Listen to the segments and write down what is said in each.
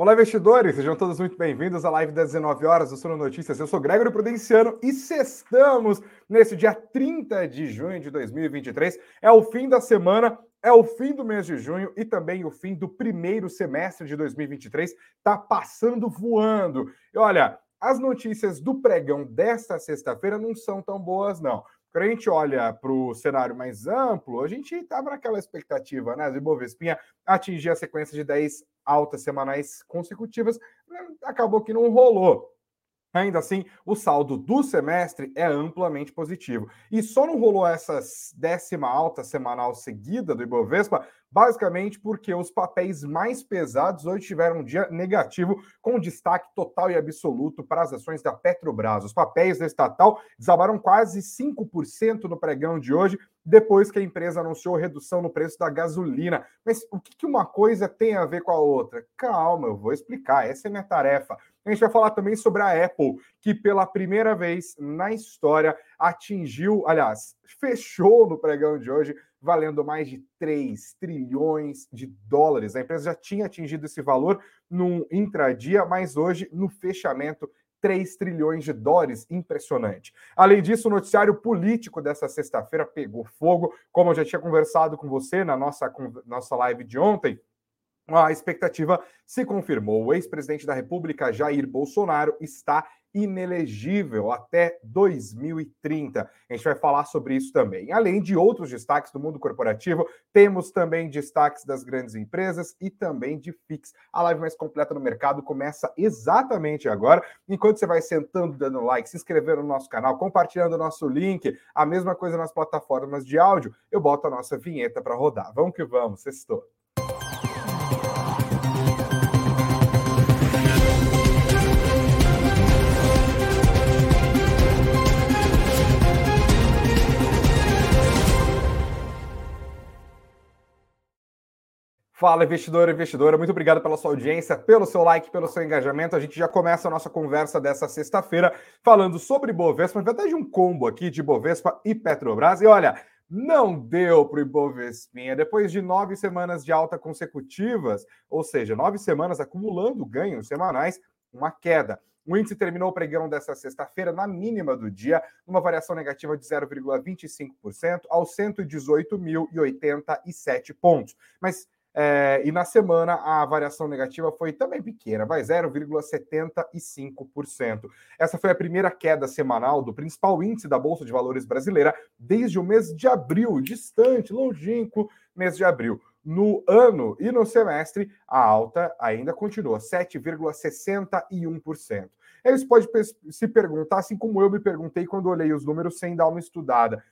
Olá, investidores! Sejam todos muito bem-vindos à live das 19 horas do Sono Notícias. Eu sou Gregory Prudenciano e estamos nesse dia 30 de junho de 2023. É o fim da semana, é o fim do mês de junho e também o fim do primeiro semestre de 2023. Tá passando voando. E olha, as notícias do pregão desta sexta-feira não são tão boas, não. Quando a gente olha para o cenário mais amplo, a gente estava naquela expectativa, né? Do Ibovespinha atingir a sequência de 10 altas semanais consecutivas, acabou que não rolou. Ainda assim, o saldo do semestre é amplamente positivo. E só não rolou essa décima alta semanal seguida do Ibovespa basicamente porque os papéis mais pesados hoje tiveram um dia negativo, com destaque total e absoluto para as ações da Petrobras. Os papéis da estatal desabaram quase 5% no pregão de hoje, depois que a empresa anunciou redução no preço da gasolina. Mas o que uma coisa tem a ver com a outra? Calma, eu vou explicar, essa é minha tarefa. A gente vai falar também sobre a Apple, que pela primeira vez na história atingiu, aliás, fechou no pregão de hoje valendo mais de 3 trilhões de dólares. A empresa já tinha atingido esse valor no intradia, mas hoje, no fechamento, 3 trilhões de dólares, impressionante. Além disso, o noticiário político dessa sexta-feira pegou fogo, como eu já tinha conversado com você na nossa, nossa live de ontem. A expectativa se confirmou. O ex-presidente da República, Jair Bolsonaro, está inelegível até 2030. A gente vai falar sobre isso também. Além de outros destaques do mundo corporativo, temos também destaques das grandes empresas e também de FIX. A live mais completa no mercado começa exatamente agora. Enquanto você vai sentando, dando like, se inscrevendo no nosso canal, compartilhando o nosso link, a mesma coisa nas plataformas de áudio, eu boto a nossa vinheta para rodar. Vamos que vamos, sextou. Fala, investidor e investidora, muito obrigado pela sua audiência, pelo seu like, pelo seu engajamento. A gente já começa a nossa conversa dessa sexta-feira falando sobre Bovespa, na verdade um combo aqui de Bovespa e Petrobras. E olha, não deu para o Ibovespinha. Depois de nove semanas de alta consecutivas, ou seja, nove semanas acumulando ganhos semanais, uma queda. O índice terminou o pregão dessa sexta-feira na mínima do dia, numa variação negativa de 0,25% aos 118.087 pontos. Mas é, e na semana a variação negativa foi também pequena, vai 0,75%. Essa foi a primeira queda semanal do principal índice da Bolsa de Valores brasileira desde o mês de abril, distante, longínquo mês de abril. No ano e no semestre, a alta ainda continua, 7,61%. Aí você pode se perguntar, assim como eu me perguntei quando olhei os números sem dar uma estudada,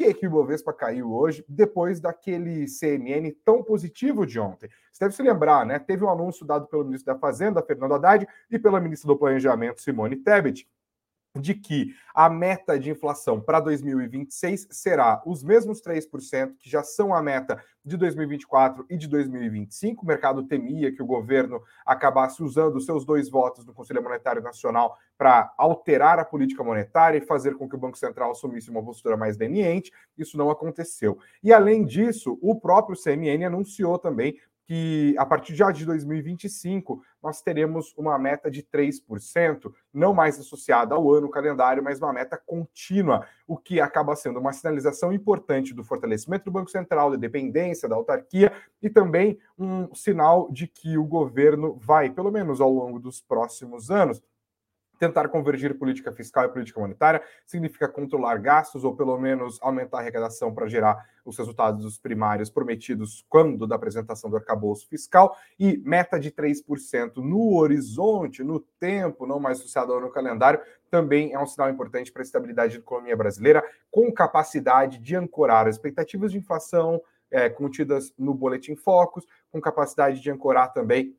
que, que o Ibovespa caiu hoje, depois daquele CMN tão positivo de ontem? Você deve se lembrar, né? Teve um anúncio dado pelo ministro da Fazenda, Fernando Haddad, e pela ministra do Planejamento, Simone Tebet, de que a meta de inflação para 2026 será os mesmos 3%, que já são a meta de 2024 e de 2025. O mercado temia que o governo acabasse usando seus dois votos no Conselho Monetário Nacional para alterar a política monetária e fazer com que o Banco Central assumisse uma postura mais leniente. Isso não aconteceu. E, além disso, o próprio CMN anunciou também que a partir já de 2025 nós teremos uma meta de 3%, não mais associada ao ano calendário, mas uma meta contínua, o que acaba sendo uma sinalização importante do fortalecimento do Banco Central, da dependência da autarquia e também um sinal de que o governo vai, pelo menos ao longo dos próximos anos, Tentar convergir política fiscal e política monetária significa controlar gastos ou pelo menos aumentar a arrecadação para gerar os resultados dos primários prometidos quando da apresentação do arcabouço fiscal e meta de 3% no horizonte, no tempo, não mais associado ao calendário, também é um sinal importante para a estabilidade da economia brasileira, com capacidade de ancorar as expectativas de inflação é, contidas no Boletim Focus, com capacidade de ancorar também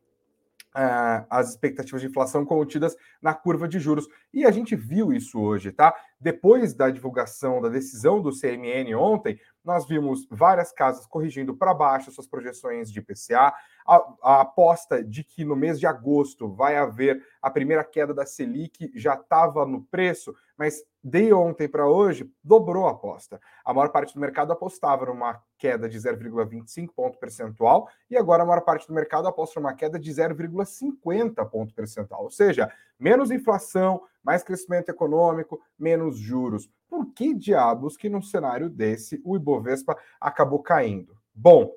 uh, as expectativas de inflação contidas na curva de juros. E a gente viu isso hoje, tá? Depois da divulgação da decisão do CMN ontem, nós vimos várias casas corrigindo para baixo suas projeções de IPCA, a, a, aposta de que no mês de agosto vai haver a primeira queda da Selic já estava no preço, mas de ontem para hoje dobrou a aposta. A maior parte do mercado apostava numa queda de 0,25 ponto percentual e agora a maior parte do mercado aposta numa queda de 0,5 0,50 ponto percentual. Ou seja, menos inflação, mais crescimento econômico, menos juros. Por que diabos que num cenário desse o Ibovespa acabou caindo? Bom,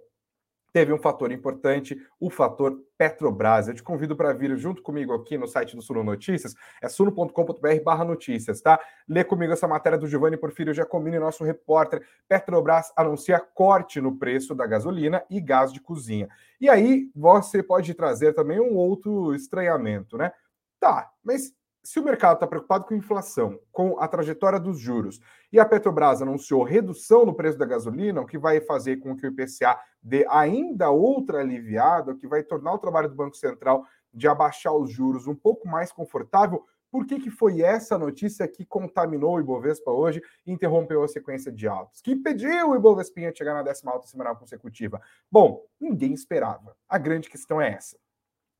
teve um fator importante, o fator Petrobras. Eu te convido para vir junto comigo aqui no site do Suno Notícias, é suno.com.br barra notícias, tá? Lê comigo essa matéria do Giovanni Porfírio Giacomini, nosso repórter. Petrobras anuncia corte no preço da gasolina e gás de cozinha. E aí você pode trazer também um outro estranhamento, né? Tá, mas se o mercado está preocupado com inflação, com a trajetória dos juros, e a Petrobras anunciou redução no preço da gasolina, o que vai fazer com que o IPCA dê ainda outra aliviada, o que vai tornar o trabalho do Banco Central de abaixar os juros um pouco mais confortável, por que, que foi essa notícia que contaminou o Ibovespa hoje e interrompeu a sequência de altos? Que impediu o Ibovespa a chegar na décima alta semanal consecutiva? Bom, ninguém esperava. A grande questão é essa.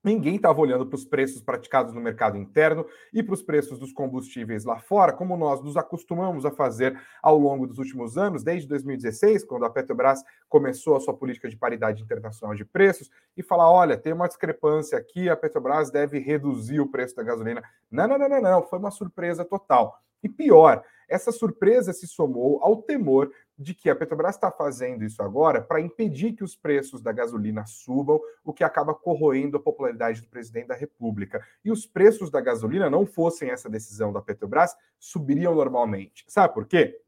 Ninguém estava olhando para os preços praticados no mercado interno e para os preços dos combustíveis lá fora, como nós nos acostumamos a fazer ao longo dos últimos anos, desde 2016, quando a Petrobras começou a sua política de paridade internacional de preços, e falar: olha, tem uma discrepância aqui, a Petrobras deve reduzir o preço da gasolina. Não, não, não, não, não, foi uma surpresa total. E pior, essa surpresa se somou ao temor de que a Petrobras está fazendo isso agora para impedir que os preços da gasolina subam, o que acaba corroendo a popularidade do presidente da República. E os preços da gasolina, não fossem essa decisão da Petrobras, subiriam normalmente. Sabe por quê?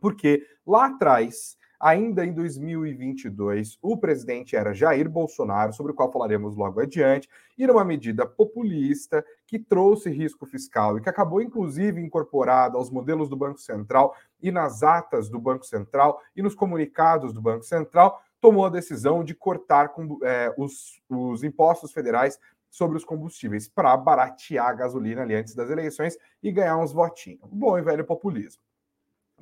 Porque lá atrás Ainda em 2022, o presidente era Jair Bolsonaro, sobre o qual falaremos logo adiante, e numa medida populista que trouxe risco fiscal e que acabou, inclusive, incorporada aos modelos do Banco Central e nas atas do Banco Central e nos comunicados do Banco Central, tomou a decisão de cortar é, os, os impostos federais sobre os combustíveis para baratear a gasolina ali antes das eleições e ganhar uns votinhos. Bom e velho populismo.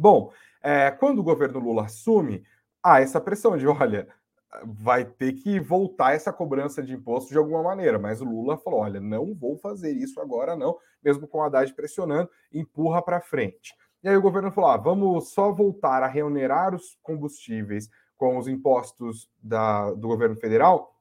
Bom, é, quando o governo Lula assume, há essa pressão de, olha, vai ter que voltar essa cobrança de imposto de alguma maneira. Mas o Lula falou: olha, não vou fazer isso agora, não, mesmo com a Haddad pressionando, empurra para frente. E aí o governo falou: ah, vamos só voltar a reonerar os combustíveis com os impostos da, do governo federal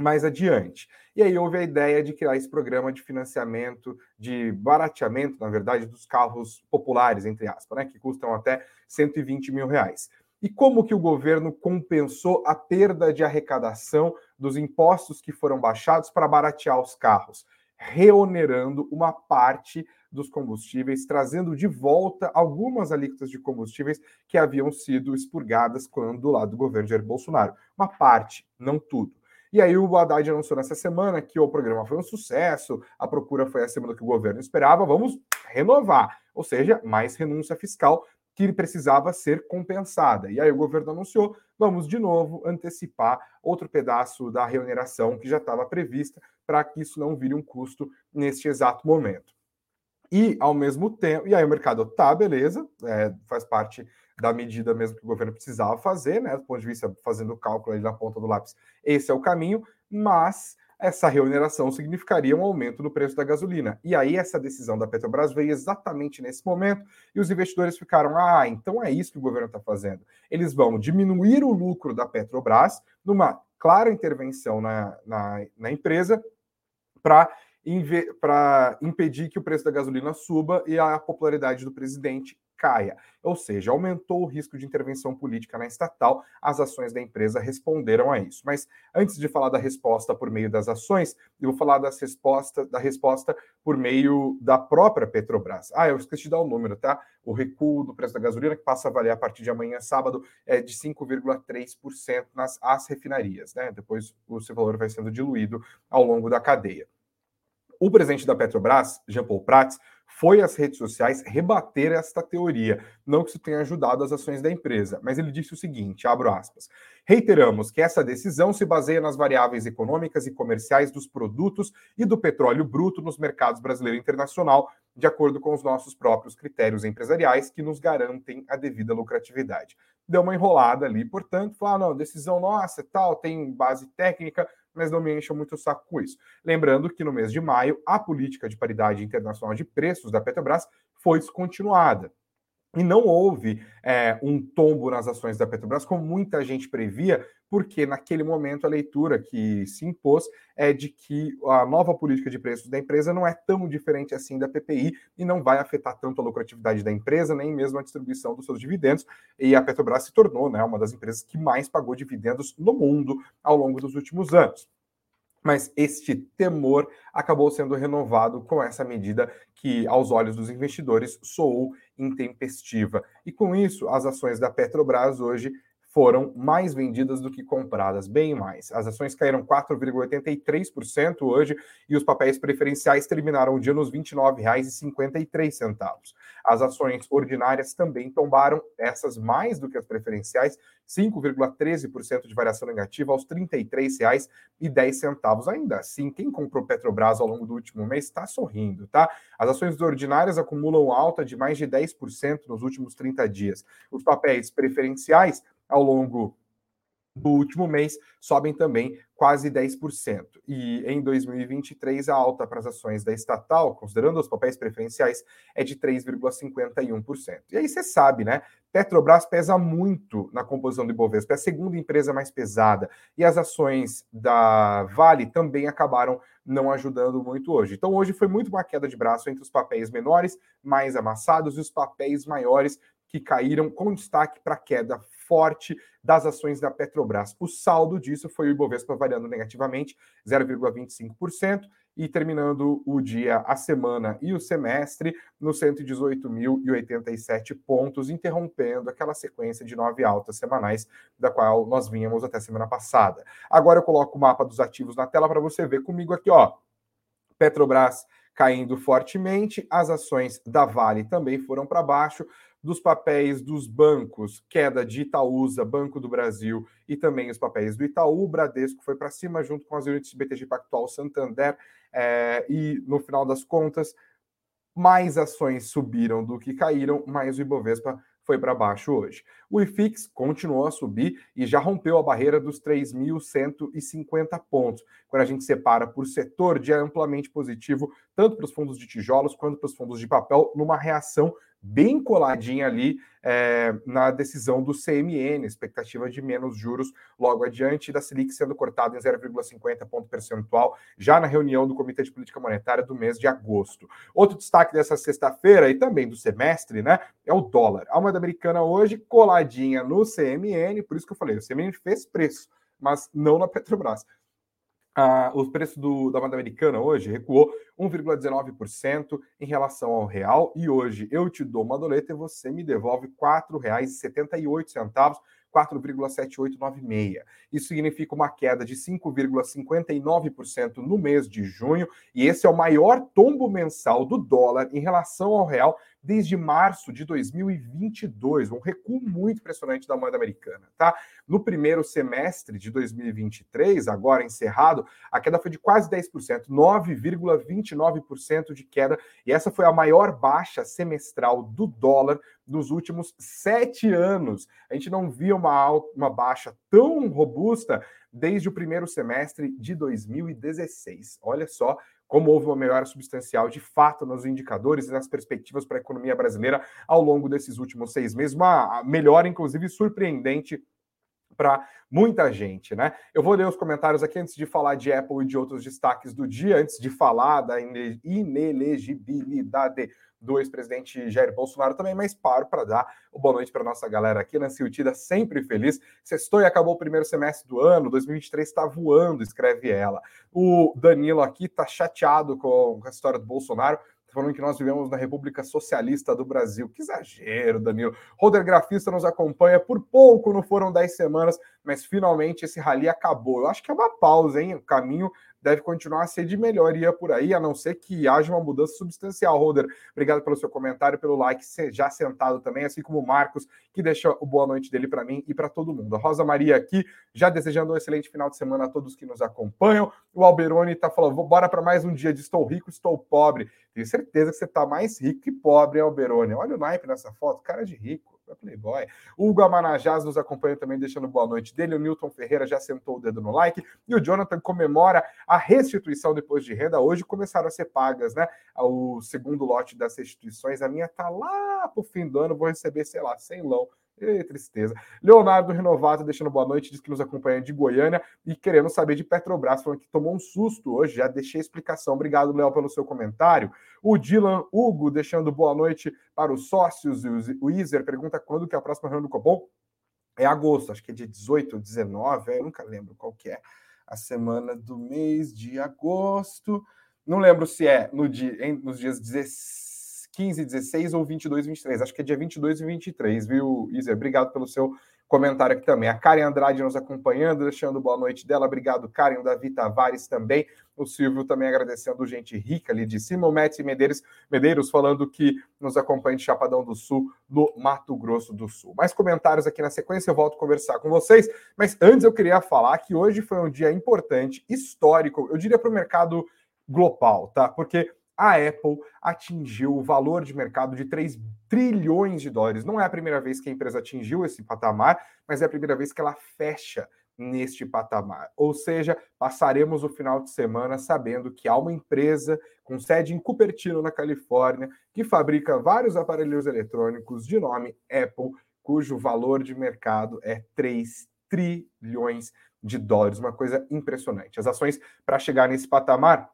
mais adiante. E aí houve a ideia de criar esse programa de financiamento, de barateamento, na verdade, dos carros populares, entre aspas, né, que custam até 120 mil reais. E como que o governo compensou a perda de arrecadação dos impostos que foram baixados para baratear os carros? Reonerando uma parte dos combustíveis, trazendo de volta algumas alíquotas de combustíveis que haviam sido expurgadas quando do lado do governo Jair Bolsonaro. Uma parte, não tudo. E aí o Haddad anunciou nessa semana que o programa foi um sucesso, a procura foi acima do que o governo esperava, vamos renovar. Ou seja, mais renúncia fiscal que precisava ser compensada. E aí o governo anunciou, vamos de novo antecipar outro pedaço da remuneração que já estava prevista para que isso não vire um custo neste exato momento. E ao mesmo tempo, e aí o mercado tá, beleza, é, faz parte da medida mesmo que o governo precisava fazer, né? Do ponto de vista fazendo o cálculo ali na ponta do lápis, esse é o caminho, mas essa remuneração significaria um aumento no preço da gasolina. E aí essa decisão da Petrobras veio exatamente nesse momento e os investidores ficaram: ah, então é isso que o governo está fazendo. Eles vão diminuir o lucro da Petrobras numa clara intervenção na, na, na empresa para para impedir que o preço da gasolina suba e a popularidade do presidente caia. Ou seja, aumentou o risco de intervenção política na estatal, as ações da empresa responderam a isso. Mas antes de falar da resposta por meio das ações, eu vou falar das resposta, da resposta por meio da própria Petrobras. Ah, eu esqueci de dar o número, tá? O recuo do preço da gasolina, que passa a valer a partir de amanhã, sábado, é de 5,3% nas as refinarias, né? Depois o seu valor vai sendo diluído ao longo da cadeia. O presidente da Petrobras, Jean Paul Prats, foi às redes sociais rebater esta teoria. Não que isso tenha ajudado as ações da empresa, mas ele disse o seguinte: abro aspas. Reiteramos que essa decisão se baseia nas variáveis econômicas e comerciais dos produtos e do petróleo bruto nos mercados brasileiro e internacional, de acordo com os nossos próprios critérios empresariais que nos garantem a devida lucratividade. Deu uma enrolada ali, portanto, falou: ah, não, decisão nossa, tal, tem base técnica, mas não me encha muito o saco com isso. Lembrando que no mês de maio, a política de paridade internacional de preços da Petrobras foi descontinuada. E não houve é, um tombo nas ações da Petrobras, como muita gente previa, porque naquele momento a leitura que se impôs é de que a nova política de preços da empresa não é tão diferente assim da PPI e não vai afetar tanto a lucratividade da empresa, nem mesmo a distribuição dos seus dividendos. E a Petrobras se tornou né, uma das empresas que mais pagou dividendos no mundo ao longo dos últimos anos mas este temor acabou sendo renovado com essa medida que, aos olhos dos investidores, soou intempestiva. E com isso, as ações da Petrobras hoje foram mais vendidas do que compradas, bem mais. As ações caíram 4,83% hoje e os papéis preferenciais terminaram o dia nos R$ 29,53. As ações ordinárias também tombaram, essas mais do que as preferenciais, 5,13% de variação negativa aos R$ 33,10. Ainda assim, quem comprou Petrobras ao longo do último mês está sorrindo, tá? As ações ordinárias acumulam alta de mais de 10% nos últimos 30 dias. Os papéis preferenciais ao longo do último mês sobem também quase 10%. E em 2023, a alta para as ações da estatal, considerando os papéis preferenciais, é de 3,51%. E aí você sabe, né? Petrobras pesa muito na composição do Ibovespa, é a segunda empresa mais pesada. E as ações da Vale também acabaram não ajudando muito hoje. Então, hoje foi muito uma queda de braço entre os papéis menores, mais amassados, e os papéis maiores, que caíram com destaque para a queda forte das ações da Petrobras. O saldo disso foi o Ibovespa variando negativamente 0,25% e terminando o dia, a semana e o semestre nos 118.087 pontos, interrompendo aquela sequência de nove altas semanais da qual nós vínhamos até semana passada. Agora eu coloco o mapa dos ativos na tela para você ver comigo aqui, ó. Petrobras caindo fortemente, as ações da Vale também foram para baixo dos papéis dos bancos, queda de Itaúsa, Banco do Brasil e também os papéis do Itaú, Bradesco foi para cima junto com as unidades de BTG Pactual, Santander é, e no final das contas mais ações subiram do que caíram, mas o Ibovespa foi para baixo hoje. O IFIX continuou a subir e já rompeu a barreira dos 3.150 pontos. Quando a gente separa por setor, dia amplamente positivo, tanto para os fundos de tijolos quanto para os fundos de papel, numa reação bem coladinha ali é, na decisão do CMN, expectativa de menos juros logo adiante, da Selic sendo cortada em 0,50 ponto percentual, já na reunião do Comitê de Política Monetária do mês de agosto. Outro destaque dessa sexta-feira e também do semestre, né, é o dólar. A moeda americana hoje coladinha no CMN, por isso que eu falei, o CMN fez preço, mas não na Petrobras. Ah, o preço do, da moeda americana hoje recuou 1,19% em relação ao real e hoje eu te dou uma doleta e você me devolve R$ 4,78, 4,7896. Isso significa uma queda de 5,59% no mês de junho e esse é o maior tombo mensal do dólar em relação ao real desde março de 2022, um recuo muito impressionante da moeda americana, tá? No primeiro semestre de 2023, agora encerrado, a queda foi de quase 10%, 9,29% de queda, e essa foi a maior baixa semestral do dólar nos últimos sete anos. A gente não via uma, uma baixa tão robusta desde o primeiro semestre de 2016. Olha só como houve uma melhora substancial de fato nos indicadores e nas perspectivas para a economia brasileira ao longo desses últimos seis meses, uma melhora, inclusive, surpreendente para muita gente, né? Eu vou ler os comentários aqui antes de falar de Apple e de outros destaques do dia, antes de falar da inelegibilidade do ex-presidente Jair Bolsonaro também, mas paro para dar boa noite para nossa galera aqui. Nancy Utida, sempre feliz. Sextou e acabou o primeiro semestre do ano, 2023 está voando, escreve ela. O Danilo aqui está chateado com a história do Bolsonaro, tá falando que nós vivemos na República Socialista do Brasil. Que exagero, Danilo. Roder Grafista nos acompanha por pouco, não foram 10 semanas, mas finalmente esse rally acabou. Eu acho que é uma pausa, hein? O caminho deve continuar a ser de melhoria por aí, a não ser que haja uma mudança substancial. Roder, obrigado pelo seu comentário, pelo like já sentado também, assim como o Marcos, que deixa o boa noite dele para mim e para todo mundo. A Rosa Maria aqui, já desejando um excelente final de semana a todos que nos acompanham. O Alberoni está falando, bora para mais um dia de estou rico, estou pobre. Tenho certeza que você está mais rico que pobre, hein, Alberoni? Olha o naipe nessa foto, cara de rico. É Playboy. Hugo Amanajás nos acompanha também, deixando boa noite dele. O Newton Ferreira já sentou o dedo no like. E o Jonathan comemora a restituição depois de renda. Hoje começaram a ser pagas, né? O segundo lote das restituições. A minha tá lá pro fim do ano, vou receber, sei lá, 100 lão e tristeza. Leonardo Renovato deixando boa noite, diz que nos acompanha de Goiânia e querendo saber de Petrobras, falando que tomou um susto hoje, já deixei a explicação. Obrigado, Léo, pelo seu comentário. O Dylan Hugo deixando boa noite para os sócios. O Iser pergunta quando que é a próxima reunião do Copom. É agosto, acho que é dia 18 ou 19, eu nunca lembro qual que é a semana do mês de agosto. Não lembro se é no dia, nos dias 16 15, 16 ou 22, 23. Acho que é dia 22 e 23, viu, Isa? Obrigado pelo seu comentário aqui também. A Karen Andrade nos acompanhando, deixando boa noite dela. Obrigado, Karen. O Davi Tavares também. O Silvio também agradecendo gente rica ali de cima. O Metz Medeiros, Medeiros falando que nos acompanha de Chapadão do Sul, no Mato Grosso do Sul. Mais comentários aqui na sequência, eu volto a conversar com vocês. Mas antes eu queria falar que hoje foi um dia importante, histórico, eu diria para o mercado global, tá? Porque a Apple atingiu o valor de mercado de 3 trilhões de dólares. Não é a primeira vez que a empresa atingiu esse patamar, mas é a primeira vez que ela fecha neste patamar. Ou seja, passaremos o final de semana sabendo que há uma empresa com sede em Cupertino, na Califórnia, que fabrica vários aparelhos eletrônicos de nome Apple, cujo valor de mercado é 3 trilhões de dólares, uma coisa impressionante. As ações para chegar nesse patamar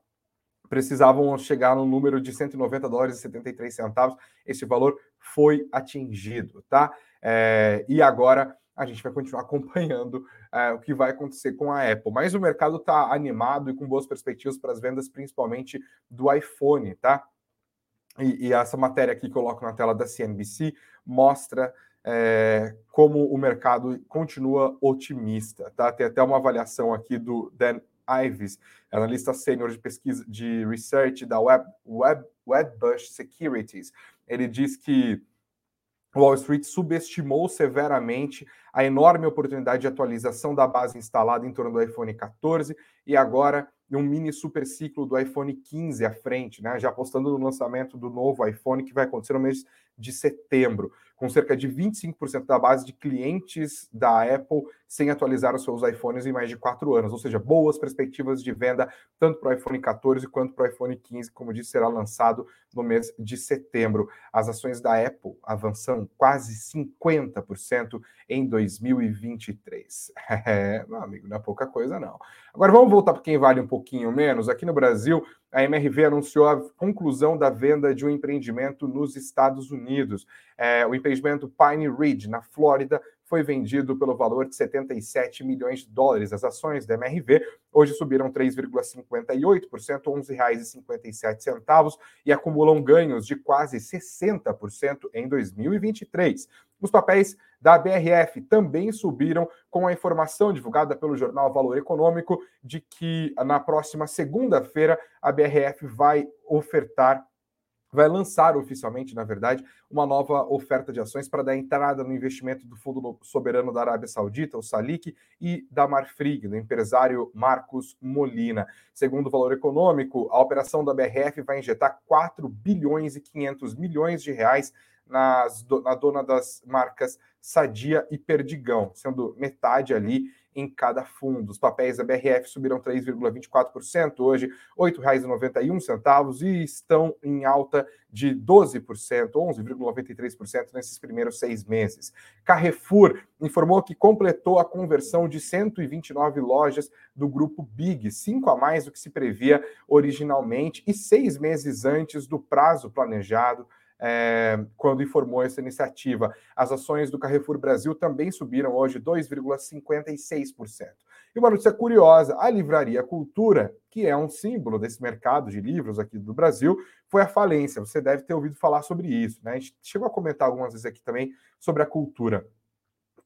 precisavam chegar no número de 190 dólares e 73 centavos. Esse valor foi atingido, tá? É, e agora a gente vai continuar acompanhando é, o que vai acontecer com a Apple. Mas o mercado está animado e com boas perspectivas para as vendas, principalmente do iPhone, tá? E, e, essa matéria aqui que eu coloco na tela da CNBC mostra é, como o mercado continua otimista, tá? Tem até uma avaliação aqui do Dan Ives, analista sênior de pesquisa de research da Web, Web, Wedbush Securities. Ele diz que Wall Street subestimou severamente a enorme oportunidade de atualização da base instalada em torno do iPhone 14 e agora um mini super ciclo do iPhone 15 à frente, né? Já apostando no lançamento do novo iPhone que vai acontecer no mês de setembro com cerca de 25% da base de clientes da Apple sem atualizar os seus iPhones em mais de quatro anos, ou seja, boas perspectivas de venda tanto para o iPhone 14 quanto para o iPhone 15, como disse, será lançado no mês de setembro. As ações da Apple avançam quase 50% em 2023. É, meu amigo, não é pouca coisa não. Agora vamos voltar para quem vale um pouquinho menos. Aqui no Brasil, a MRV anunciou a conclusão da venda de um empreendimento nos Estados Unidos. É, o empreendimento Pine Ridge, na Flórida, foi vendido pelo valor de 77 milhões de dólares. As ações da MRV hoje subiram 3,58%, R$ 11,57 e acumulam ganhos de quase 60% em 2023. Os papéis da BRF também subiram com a informação divulgada pelo jornal Valor Econômico de que na próxima segunda-feira a BRF vai ofertar vai lançar oficialmente, na verdade, uma nova oferta de ações para dar entrada no investimento do Fundo Soberano da Arábia Saudita, o Salik, e da Marfrig, do empresário Marcos Molina. Segundo o Valor Econômico, a operação da BRF vai injetar 4 bilhões e 500 milhões de reais nas, na dona das marcas Sadia e Perdigão, sendo metade ali em cada fundo. Os papéis da BRF subiram 3,24%, hoje R$ 8,91 e estão em alta de 12%, 11,93% nesses primeiros seis meses. Carrefour informou que completou a conversão de 129 lojas do grupo Big, cinco a mais do que se previa originalmente e seis meses antes do prazo planejado é, quando informou essa iniciativa. As ações do Carrefour Brasil também subiram hoje 2,56%. E uma notícia curiosa: a Livraria Cultura, que é um símbolo desse mercado de livros aqui do Brasil, foi à falência. Você deve ter ouvido falar sobre isso, né? A gente chegou a comentar algumas vezes aqui também sobre a cultura.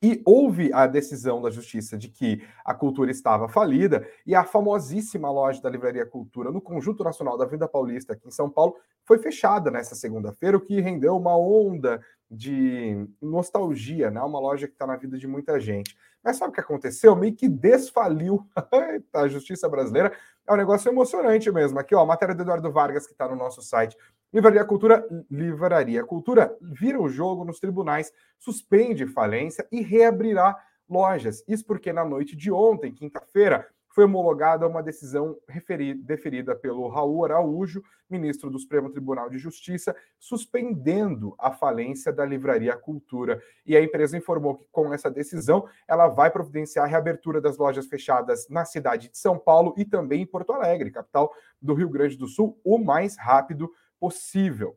E houve a decisão da justiça de que a cultura estava falida e a famosíssima loja da Livraria Cultura no Conjunto Nacional da Vida Paulista, aqui em São Paulo, foi fechada nessa segunda-feira, o que rendeu uma onda de nostalgia, né? Uma loja que está na vida de muita gente. Mas sabe o que aconteceu? Meio que desfaliu a justiça brasileira. É um negócio emocionante mesmo. Aqui, ó, a matéria do Eduardo Vargas, que está no nosso site. Livraria Cultura, Livraria Cultura vira o jogo nos tribunais, suspende falência e reabrirá lojas. Isso porque na noite de ontem, quinta-feira, foi homologada uma decisão referida, deferida pelo Raul Araújo, ministro do Supremo Tribunal de Justiça, suspendendo a falência da Livraria Cultura. E a empresa informou que, com essa decisão, ela vai providenciar a reabertura das lojas fechadas na cidade de São Paulo e também em Porto Alegre, capital do Rio Grande do Sul, o mais rápido possível.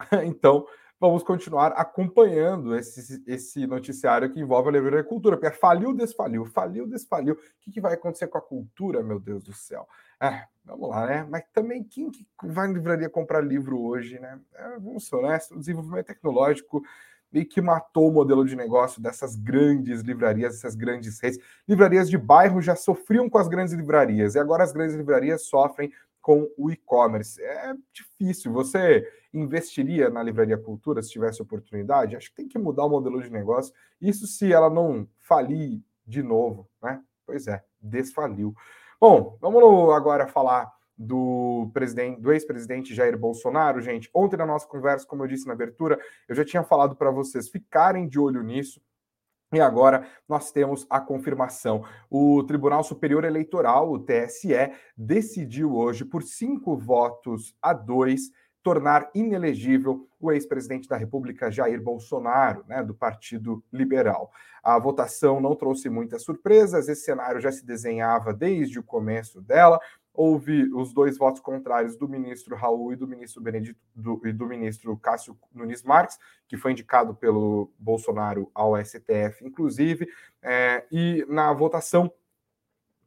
Então, vamos continuar acompanhando esse, esse noticiário que envolve a livraria cultura, porque é faliu, desfaliu, faliu, desfaliu. O que, que vai acontecer com a cultura, meu Deus do céu? É, vamos lá, né? Mas também quem que vai na livraria comprar livro hoje, né? É, vamos ser honestos, o desenvolvimento tecnológico meio que matou o modelo de negócio dessas grandes livrarias, essas grandes redes. Livrarias de bairro já sofriam com as grandes livrarias, e agora as grandes livrarias sofrem com o e-commerce. É difícil. Você investiria na Livraria Cultura se tivesse oportunidade? Acho que tem que mudar o modelo de negócio. Isso se ela não falir de novo, né? Pois é, desfaliu. Bom, vamos agora falar do presidente, do ex-presidente Jair Bolsonaro, gente. Ontem na nossa conversa, como eu disse na abertura, eu já tinha falado para vocês ficarem de olho nisso. E agora nós temos a confirmação. O Tribunal Superior Eleitoral, o TSE, decidiu hoje, por cinco votos a dois, tornar inelegível o ex-presidente da República, Jair Bolsonaro, né, do Partido Liberal. A votação não trouxe muitas surpresas, esse cenário já se desenhava desde o começo dela houve os dois votos contrários do ministro Raul e do ministro Benedito do, e do ministro Cássio Nunes Marques, que foi indicado pelo Bolsonaro ao STF, inclusive, é, e na votação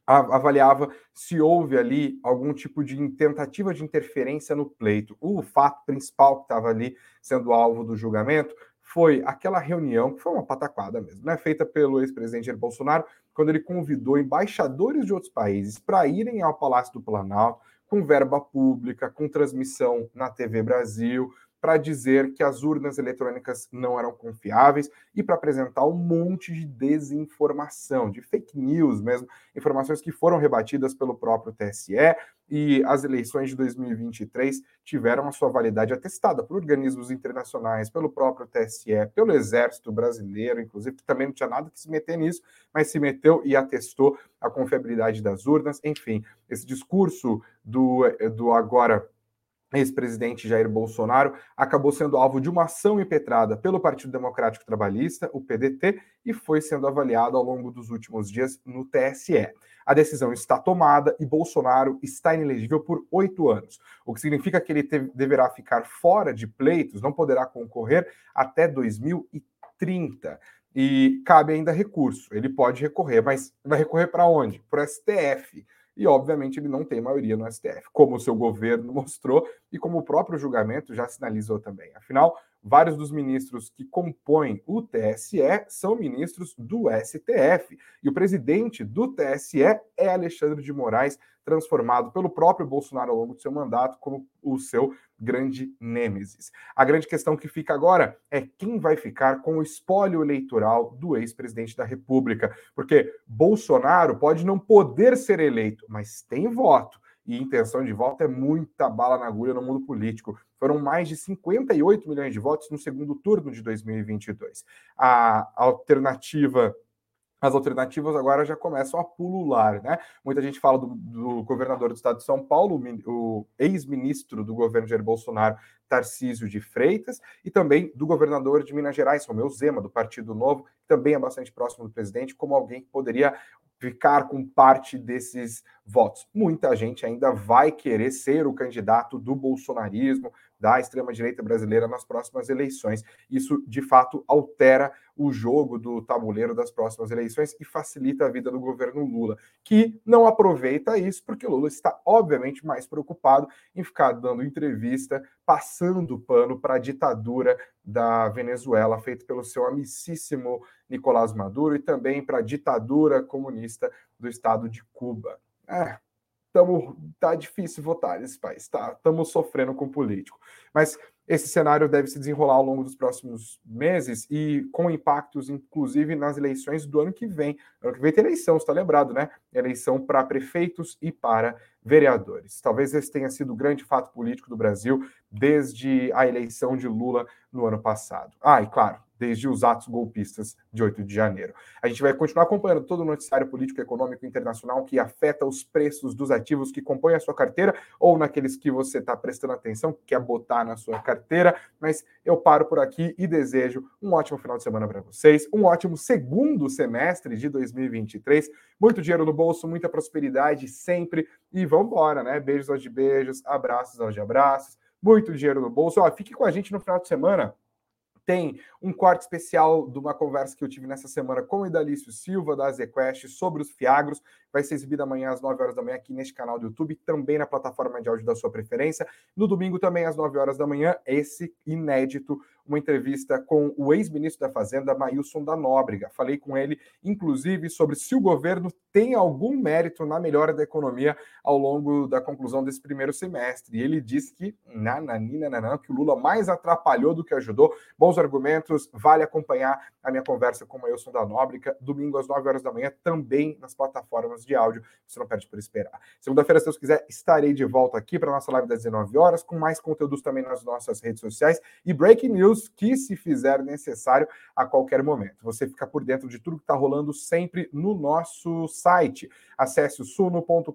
avaliava se houve ali algum tipo de tentativa de interferência no pleito. O fato principal que estava ali sendo alvo do julgamento foi aquela reunião, que foi uma pataquada mesmo, né, feita pelo ex-presidente Jair Bolsonaro, quando ele convidou embaixadores de outros países para irem ao Palácio do Planalto com verba pública, com transmissão na TV Brasil, para dizer que as urnas eletrônicas não eram confiáveis e para apresentar um monte de desinformação, de fake news mesmo, informações que foram rebatidas pelo próprio TSE e as eleições de 2023 tiveram a sua validade atestada por organismos internacionais, pelo próprio TSE, pelo Exército Brasileiro, inclusive, que também não tinha nada que se meter nisso, mas se meteu e atestou a confiabilidade das urnas. Enfim, esse discurso do, do agora ex-presidente Jair Bolsonaro acabou sendo alvo de uma ação impetrada pelo Partido Democrático Trabalhista, o PDT, e foi sendo avaliado ao longo dos últimos dias no TSE. A decisão está tomada e Bolsonaro está inelegível por oito anos, o que significa que ele deverá ficar fora de pleitos, não poderá concorrer até 2030. E cabe ainda recurso. Ele pode recorrer, mas vai recorrer para onde? Para o STF e, obviamente, ele não tem maioria no STF, como o seu governo mostrou e como o próprio julgamento já sinalizou também. Afinal, vários dos ministros que compõem o TSE são ministros do STF. E o presidente do TSE é Alexandre de Moraes, transformado pelo próprio Bolsonaro ao longo do seu mandato como o seu grande nêmesis. A grande questão que fica agora é quem vai ficar com o espólio eleitoral do ex-presidente da República, porque Bolsonaro pode não poder ser eleito, mas tem voto. E intenção de voto é muita bala na agulha no mundo político. Foram mais de 58 milhões de votos no segundo turno de 2022. A alternativa as alternativas agora já começam a pulular, né? Muita gente fala do, do governador do estado de São Paulo, o ex-ministro do governo Jair Bolsonaro, Tarcísio de Freitas, e também do governador de Minas Gerais, Romeu Zema, do Partido Novo, que também é bastante próximo do presidente, como alguém que poderia ficar com parte desses votos. Muita gente ainda vai querer ser o candidato do bolsonarismo, da extrema-direita brasileira nas próximas eleições. Isso, de fato, altera o jogo do tabuleiro das próximas eleições e facilita a vida do governo Lula, que não aproveita isso, porque Lula está, obviamente, mais preocupado em ficar dando entrevista, passando pano para a ditadura da Venezuela, feita pelo seu amicíssimo Nicolás Maduro, e também para a ditadura comunista do estado de Cuba. É, tamo, tá difícil votar nesse país, tá? Estamos sofrendo com político. Mas esse cenário deve se desenrolar ao longo dos próximos meses e com impactos, inclusive, nas eleições do ano que vem. Ano que vem tem eleição, está lembrado, né? Eleição para prefeitos e para vereadores. Talvez esse tenha sido o grande fato político do Brasil desde a eleição de Lula no ano passado. Ah, e claro, desde os atos golpistas de 8 de janeiro. A gente vai continuar acompanhando todo o noticiário político e econômico internacional que afeta os preços dos ativos que compõem a sua carteira ou naqueles que você está prestando atenção, que quer botar na sua carteira. Mas eu paro por aqui e desejo um ótimo final de semana para vocês, um ótimo segundo semestre de 2023, muito dinheiro no bolso, muita prosperidade sempre e vamos embora, né? Beijos aos de beijos, abraços aos de abraços, muito dinheiro no bolso. Ó, fique com a gente no final de semana tem um corte especial de uma conversa que eu tive nessa semana com o Idalício Silva, da Azequest, sobre os Fiagros. Vai ser exibido amanhã às 9 horas da manhã aqui neste canal do YouTube, também na plataforma de áudio da sua preferência. No domingo também às 9 horas da manhã, esse inédito uma entrevista com o ex-ministro da Fazenda, Maílson da Nóbrega. Falei com ele, inclusive, sobre se o governo tem algum mérito na melhora da economia ao longo da conclusão desse primeiro semestre. E ele disse que, nananina, nanã, que o Lula mais atrapalhou do que ajudou. Bons argumentos, vale acompanhar a minha conversa com o Maílson da Nóbrega, domingo às 9 horas da manhã, também nas plataformas de áudio. Você não perde por esperar. Segunda-feira, se Deus quiser, estarei de volta aqui para a nossa live das 19 horas, com mais conteúdos também nas nossas redes sociais e breaking news que se fizer necessário a qualquer momento. Você fica por dentro de tudo que está rolando sempre no nosso site. Acesse o suno.com.br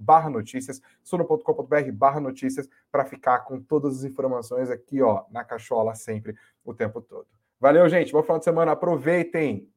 barra notícias, suno.com.br barra notícias, para ficar com todas as informações aqui, ó, na cachola sempre, o tempo todo. Valeu, gente. Bom final de semana. Aproveitem.